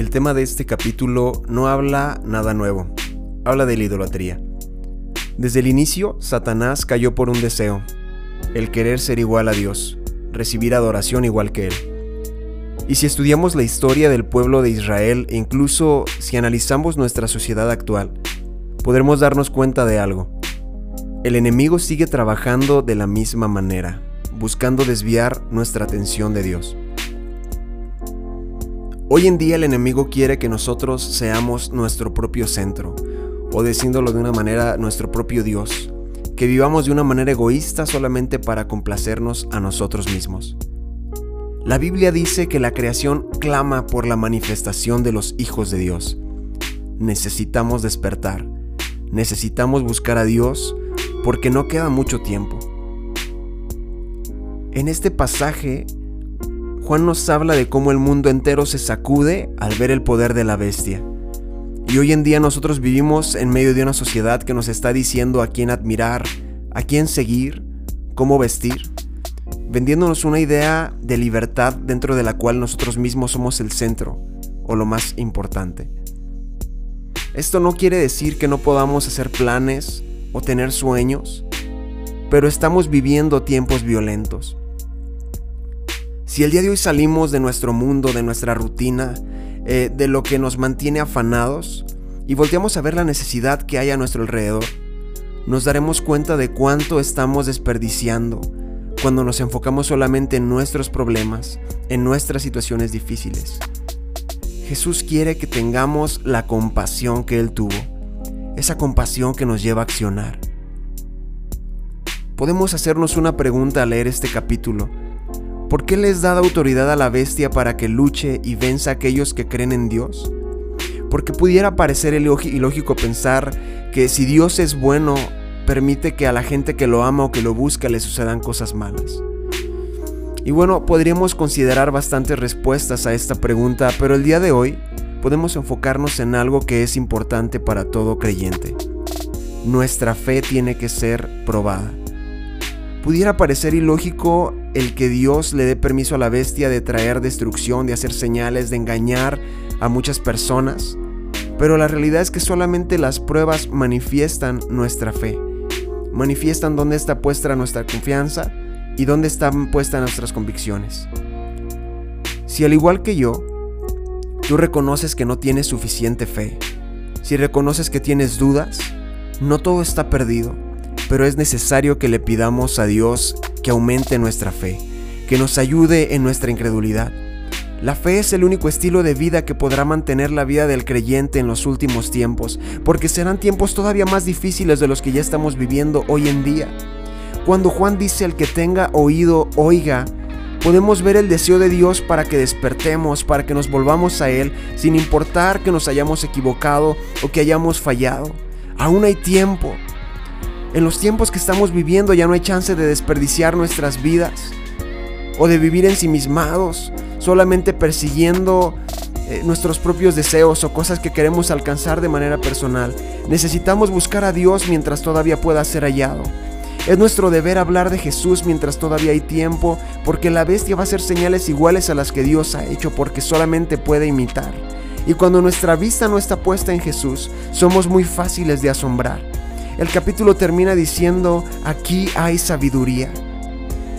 El tema de este capítulo no habla nada nuevo, habla de la idolatría. Desde el inicio, Satanás cayó por un deseo, el querer ser igual a Dios, recibir adoración igual que Él. Y si estudiamos la historia del pueblo de Israel e incluso si analizamos nuestra sociedad actual, podremos darnos cuenta de algo. El enemigo sigue trabajando de la misma manera, buscando desviar nuestra atención de Dios. Hoy en día el enemigo quiere que nosotros seamos nuestro propio centro, o diciéndolo de una manera, nuestro propio Dios, que vivamos de una manera egoísta solamente para complacernos a nosotros mismos. La Biblia dice que la creación clama por la manifestación de los hijos de Dios. Necesitamos despertar, necesitamos buscar a Dios porque no queda mucho tiempo. En este pasaje, Juan nos habla de cómo el mundo entero se sacude al ver el poder de la bestia. Y hoy en día nosotros vivimos en medio de una sociedad que nos está diciendo a quién admirar, a quién seguir, cómo vestir, vendiéndonos una idea de libertad dentro de la cual nosotros mismos somos el centro o lo más importante. Esto no quiere decir que no podamos hacer planes o tener sueños, pero estamos viviendo tiempos violentos. Si el día de hoy salimos de nuestro mundo, de nuestra rutina, eh, de lo que nos mantiene afanados y volteamos a ver la necesidad que hay a nuestro alrededor, nos daremos cuenta de cuánto estamos desperdiciando cuando nos enfocamos solamente en nuestros problemas, en nuestras situaciones difíciles. Jesús quiere que tengamos la compasión que Él tuvo, esa compasión que nos lleva a accionar. Podemos hacernos una pregunta al leer este capítulo ¿Por qué les da autoridad a la bestia para que luche y venza a aquellos que creen en Dios? Porque pudiera parecer ilógico pensar que si Dios es bueno, permite que a la gente que lo ama o que lo busca le sucedan cosas malas. Y bueno, podríamos considerar bastantes respuestas a esta pregunta, pero el día de hoy podemos enfocarnos en algo que es importante para todo creyente. Nuestra fe tiene que ser probada. Pudiera parecer ilógico el que Dios le dé permiso a la bestia de traer destrucción, de hacer señales, de engañar a muchas personas. Pero la realidad es que solamente las pruebas manifiestan nuestra fe. Manifiestan dónde está puesta nuestra confianza y dónde están puestas nuestras convicciones. Si al igual que yo, tú reconoces que no tienes suficiente fe, si reconoces que tienes dudas, no todo está perdido, pero es necesario que le pidamos a Dios que aumente nuestra fe, que nos ayude en nuestra incredulidad. La fe es el único estilo de vida que podrá mantener la vida del creyente en los últimos tiempos, porque serán tiempos todavía más difíciles de los que ya estamos viviendo hoy en día. Cuando Juan dice al que tenga oído, oiga, podemos ver el deseo de Dios para que despertemos, para que nos volvamos a Él, sin importar que nos hayamos equivocado o que hayamos fallado. Aún hay tiempo, en los tiempos que estamos viviendo ya no hay chance de desperdiciar nuestras vidas o de vivir ensimismados, solamente persiguiendo eh, nuestros propios deseos o cosas que queremos alcanzar de manera personal. Necesitamos buscar a Dios mientras todavía pueda ser hallado. Es nuestro deber hablar de Jesús mientras todavía hay tiempo, porque la bestia va a hacer señales iguales a las que Dios ha hecho, porque solamente puede imitar. Y cuando nuestra vista no está puesta en Jesús, somos muy fáciles de asombrar. El capítulo termina diciendo, aquí hay sabiduría.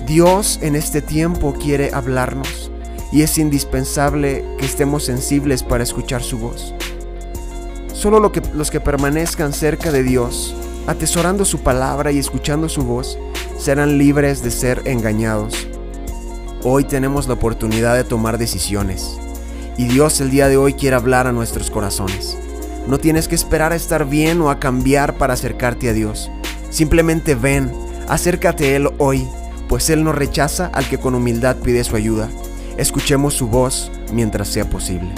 Dios en este tiempo quiere hablarnos y es indispensable que estemos sensibles para escuchar su voz. Solo los que permanezcan cerca de Dios, atesorando su palabra y escuchando su voz, serán libres de ser engañados. Hoy tenemos la oportunidad de tomar decisiones y Dios el día de hoy quiere hablar a nuestros corazones. No tienes que esperar a estar bien o a cambiar para acercarte a Dios. Simplemente ven, acércate a Él hoy, pues Él no rechaza al que con humildad pide su ayuda. Escuchemos su voz mientras sea posible.